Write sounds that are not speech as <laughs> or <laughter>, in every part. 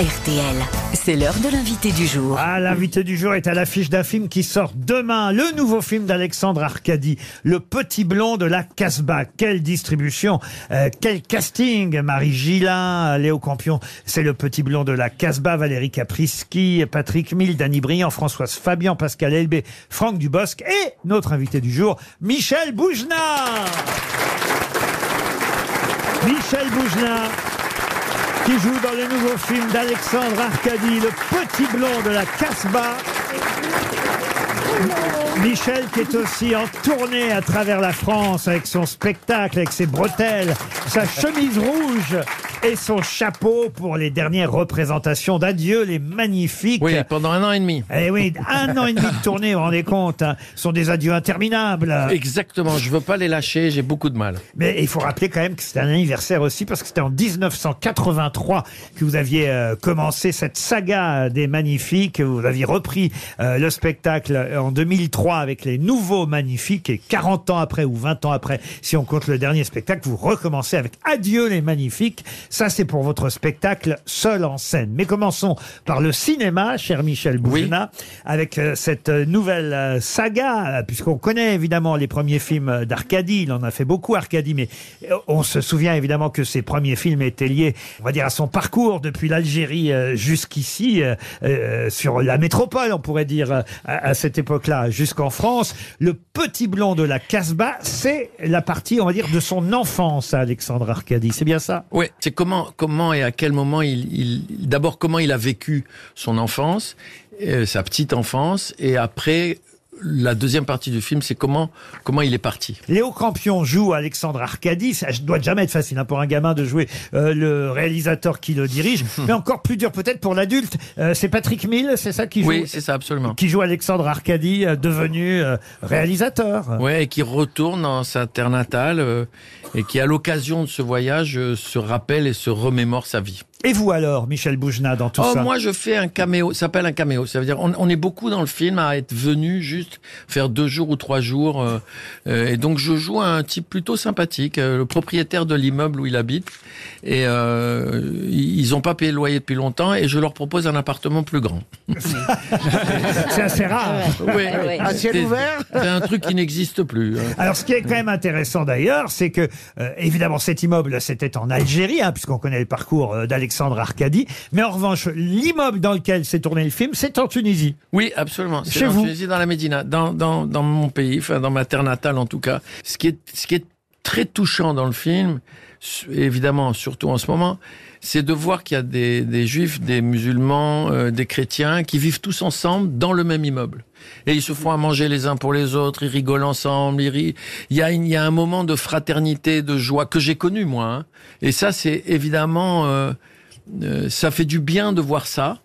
RTL, c'est l'heure de l'invité du jour. Ah, l'invité du jour est à l'affiche d'un film qui sort demain, le nouveau film d'Alexandre Arcadi, Le Petit Blond de la Casbah. Quelle distribution, euh, quel casting. Marie Gillin, Léo Campion, c'est Le Petit Blond de la Casbah, Valérie Caprisky, Patrick Mille, Dany Briand, Françoise Fabian, Pascal Elbé, Franck Dubosc et notre invité du jour, Michel Boujna. Michel Boujna qui joue dans le nouveau film d'Alexandre Arcadi, Le Petit Blond de la Casbah. Michel qui est aussi en tournée à travers la France avec son spectacle, avec ses bretelles, sa chemise rouge et son chapeau pour les dernières représentations d'Adieu les Magnifiques. Oui, pendant un an et demi. Eh oui, un an et demi de tournée, vous vous rendez compte, hein. ce sont des adieux interminables. Exactement, je veux pas les lâcher, j'ai beaucoup de mal. Mais il faut rappeler quand même que c'était un anniversaire aussi parce que c'était en 1983 que vous aviez euh, commencé cette saga des Magnifiques. Vous aviez repris euh, le spectacle en 2003 avec les nouveaux Magnifiques et 40 ans après ou 20 ans après, si on compte le dernier spectacle, vous recommencez avec Adieu les Magnifiques. Ça, c'est pour votre spectacle seul en scène. Mais commençons par le cinéma, cher Michel Boujna, avec euh, cette euh, nouvelle euh, saga, euh, puisqu'on connaît évidemment les premiers films d'Arcadie. Il en a fait beaucoup, Arcadie, mais euh, on se souvient évidemment que ses premiers films étaient liés, on va dire, à son parcours depuis l'Algérie euh, jusqu'ici, euh, euh, sur la métropole, on pourrait dire, euh, à, à cette époque-là, jusqu'en France. Le petit blond de la Casbah, c'est la partie, on va dire, de son enfance Alexandre Arcadie. C'est bien ça? Oui, c'est comment, comment et à quel moment il, d'abord comment il a vécu son enfance, euh, sa petite enfance, et après la deuxième partie du film, c'est comment comment il est parti. Léo Campion joue Alexandre Arcadie. Ça doit jamais être facile hein, pour un gamin de jouer euh, le réalisateur qui le dirige, <laughs> mais encore plus dur peut-être pour l'adulte. Euh, c'est Patrick Mille, c'est ça qui joue Oui, c'est ça absolument. qui joue Alexandre Arcadie, euh, devenu euh, réalisateur. Ouais, et qui retourne dans sa terre natale euh, et qui, à l'occasion de ce voyage, euh, se rappelle et se remémore sa vie. Et vous alors, Michel Boujna, dans tout oh, ça moi, je fais un caméo. Ça s'appelle un caméo. Ça veut dire, on, on est beaucoup dans le film à être venu juste faire deux jours ou trois jours. euh, euh, et donc, je joue un type plutôt sympathique, euh, le propriétaire de l'immeuble où il habite. Et euh, ils ont pas payé le loyer depuis longtemps et je leur propose un appartement plus grand. <laughs> C'est assez rare. Oui, À ciel C'est- ouvert C'est un truc qui n'existe plus. hein. Alors, ce qui est quand même intéressant d'ailleurs, c'est que, euh, évidemment, cet immeuble, c'était en Algérie, hein, puisqu'on connaît le parcours euh, d'Alexandre Arcadie. Mais en revanche, l'immeuble dans lequel s'est tourné le film, c'est en Tunisie. Oui, absolument. C'est Chez en vous Tunisie, dans la Médina, dans, dans, dans mon pays, enfin dans ma terre natale en tout cas. Ce qui est, ce qui est très touchant dans le film, évidemment, surtout en ce moment, c'est de voir qu'il y a des, des juifs, des musulmans, euh, des chrétiens qui vivent tous ensemble dans le même immeuble. Et ils se font à manger les uns pour les autres, ils rigolent ensemble, ils rient. Il y a, une- il y a un moment de fraternité, de joie que j'ai connu moi. hein. Et ça, c'est évidemment, euh, euh, ça fait du bien de voir ça.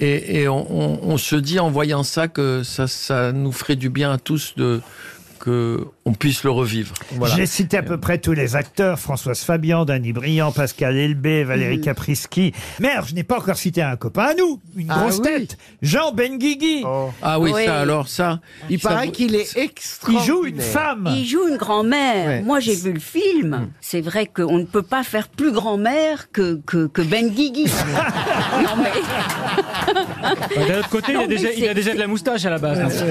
Et, on- on se dit en voyant ça que ça, ça nous ferait du bien à tous de que on puisse le revivre. Voilà. J'ai cité à peu près tous les acteurs, Françoise Fabian, Danny Briand, Pascal Elbé, Valérie Caprisky. Mais alors, je n'ai pas encore cité un copain à nous, une Ah grosse oui. tête, Jean Benguigui. Ah oui, Oui. ça alors ça. Il ça paraît vous- qu'il est Il extraordinaire. joue une femme. Il joue une grand-mère. Ouais. Moi, j'ai vu le film. C'est vrai qu'on ne peut pas faire plus grand-mère que, que, que Ben Guigui. <laughs> non, mais... Bah, D'un autre côté, il a, déjà, il a c'est- déjà de la moustache à la base.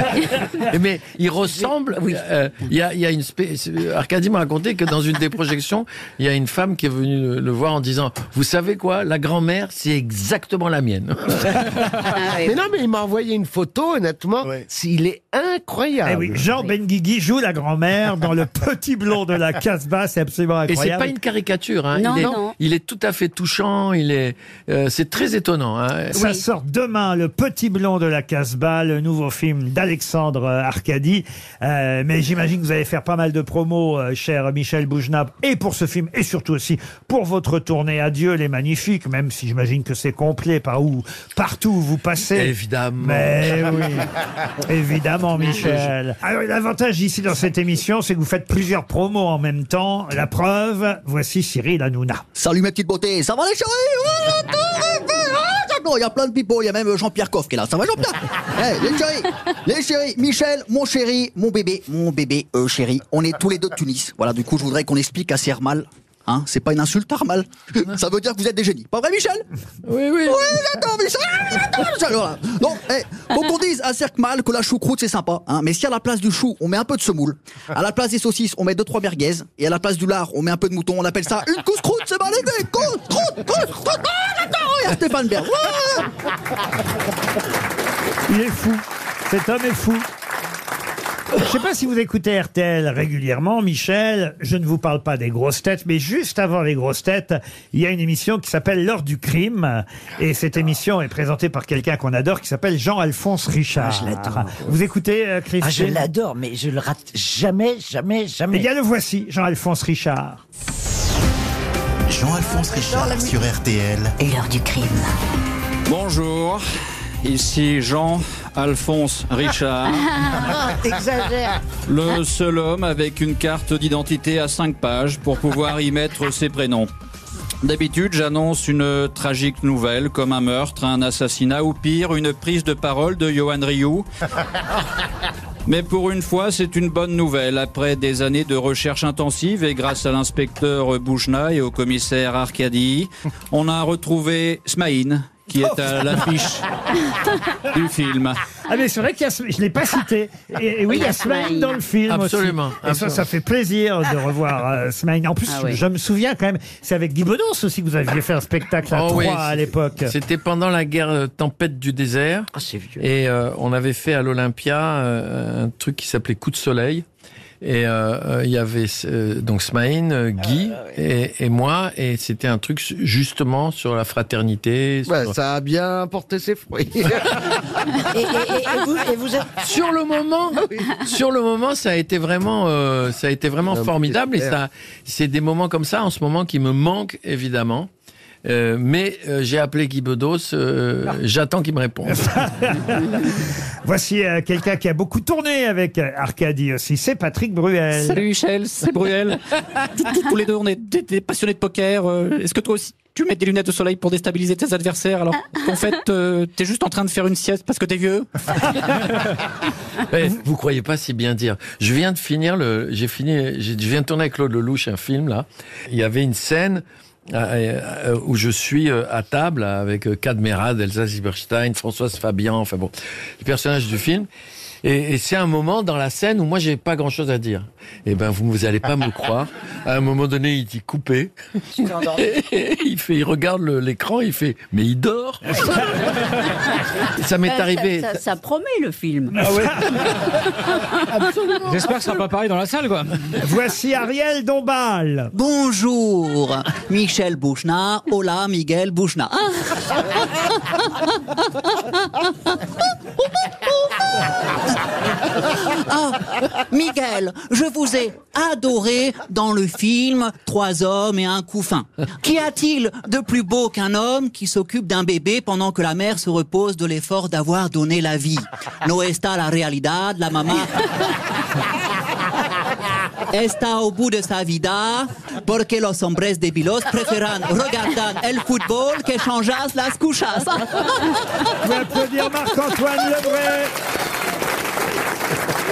Mais il ressemble. Oui. euh, Il y a, il y a une. spé- Arcadie m'a raconté que dans une des projections, il y a une femme qui est venue le, le voir en disant "Vous savez quoi La grand-mère, c'est exactement la mienne." Ah. Mais non, mais il m'a envoyé une photo, honnêtement. Il est incroyable. Eh oui, Jean Benguigui joue la grand-mère dans le petit blond de la Casbah, c'est absolument Et c'est incroyable. pas une caricature. Hein. Non, il, est, non. il est tout à fait touchant. Il est. euh, c'est très étonnant. Hein. Ça Oui. sort demain, Le Petit Blond de la Casbah, le nouveau film d'Alexandre euh, Arcadi. Euh, mais j'imagine que vous allez faire pas mal de promos, euh, cher Michel Boujna, et pour ce film, et surtout aussi pour votre tournée Adieu les Magnifiques, même si j'imagine que c'est complet par où, partout où vous passez. Évidemment. Mais oui, <laughs> évidemment, Michel. Alors, l'avantage ici dans cette émission, c'est que vous faites plusieurs promos en même temps. La preuve, voici Cyril Hanouna. Salut mes petites beautés, ça va les chéris? Ah, j'adore, Il y a plein de pipeaux, il y a même Jean-Pierre Coff qui est là. Ça va Jean-Pierre? <laughs> Eh, Les chéris, les chéris, Michel, mon chéri, mon bébé, mon bébé, euh, chéri, on est tous les deux de Tunis. Voilà, du coup, je voudrais qu'on explique à Siermal Hein, c'est pas une insulte, Armal. <laughs> Ça veut dire que vous êtes des génies. Pas vrai, Michel? Oui, oui. Oui, j'adore Michel j'adore Michel, voilà. Donc, eh, faut qu'on dise à Cirque Mal que la choucroute, c'est sympa. Hein, mais si à la place du chou, on met un peu de semoule, à la place des saucisses, on met deux trois merguez, et à la place du lard, on met un peu de mouton, on appelle ça une couscroute, c'est mal aidé Couscroute, couscroute Ah, Stéphane Bern. Il est fou. Cet homme est fou. Je ne sais pas si vous écoutez RTL régulièrement, Michel. Je ne vous parle pas des grosses têtes, mais juste avant les grosses têtes, il y a une émission qui s'appelle L'heure du crime. Et cette émission est présentée par quelqu'un qu'on adore qui s'appelle Jean-Alphonse Richard. Ah, je l'adore. Vous écoutez, euh, Ah, je l'adore, mais je le rate jamais, jamais, Eh jamais. bien, le voici, Jean-Alphonse Richard. Jean-Alphonse Richard sur RTL. L'heure du crime. Bonjour, ici Jean-Alphonse <laughs> Richard, Exagère. le seul homme avec une carte d'identité à 5 pages pour pouvoir y mettre ses prénoms. D'habitude, j'annonce une tragique nouvelle comme un meurtre, un assassinat ou pire, une prise de parole de Johan Rioux. Mais pour une fois, c'est une bonne nouvelle. Après des années de recherche intensive et grâce à l'inspecteur Bouchna et au commissaire Arcadi, on a retrouvé Smaïn, qui est à l'affiche du film. Ah mais c'est vrai qu'il y a, je l'ai pas cité. Et, et oui, il y a Smaïn dans le film Absolument, aussi. Et ça, absolument. ça fait plaisir de revoir euh, Smaïn. En plus, Ah oui. je me souviens quand même, c'est avec Guy Bedos aussi que vous aviez fait un spectacle à Oh Troyes oui, à c'est- l'époque. C'était pendant la guerre euh, tempête du désert. Ah, c'est vieux. Et euh, on avait fait à l'Olympia euh, un truc qui s'appelait Coup de soleil. Et euh, euh, il y avait euh, donc Smaïn, euh, Guy et, et moi, et c'était un truc justement sur la fraternité. Ouais, ça a bien porté ses fruits. <laughs> Et, et- et- et vous, et vous êtes. sur le moment, sur le moment, ça a été vraiment, euh, ça a été vraiment formidable. Et ça, c'est des moments comme ça en ce moment qui me manquent évidemment. Euh, mais euh, j'ai appelé Guy Bedos, euh, j'attends qu'il me réponde. <laughs> Voici euh, quelqu'un qui a beaucoup tourné avec euh, Arcadie aussi. C'est Patrick Bruel. Salut Michel, c'est <laughs> Bruel. Tous- tous- Tous les deux, on est des, des passionnés de poker. Euh, Est-ce que toi aussi, tu mets des lunettes de soleil pour déstabiliser tes adversaires? Alors qu'en fait, euh, t'es juste en train de faire une sieste parce que t'es vieux <laughs> Eh, vous croyez pas si bien dire. Je viens de finir le, j'ai fini, j'ai- je viens de tourner avec Claude Lelouch un film là. Il y avait une scène où je suis euh, à table avec euh, Cadmerade, Elsa Zieberstein, Françoise Fabian, enfin bon, les personnages du film. Et, et c'est un moment dans la scène où moi j'ai pas grand chose à dire. Et ben vous vous allez pas me croire. À un moment donné, il dit coupé. <laughs> il fait, il regarde l'écran, il fait mais il dort. <laughs> ça m'est Euh, arrivé. Ça, ça- ça promet le film. <laughs> J'espère que ça sera pas pareil dans la salle, quoi. Voici Ariel Dombal. Bonjour, Michel Bouchna. Hola, Miguel Bouchna. Ah, Miguel, je vous ai adoré dans le film Trois hommes et un couffin. Qu'y a-t-il de plus beau qu'un homme qui s'occupe d'un bébé pendant que la mère se repose de l'effort d'avoir donné la vie? No está la realidad, la mamá está au bout de sa vida porque los hombres débilos preferan regardan el fútbol que changas las cuchas. Vous applaudir Marc-Antoine Lebray.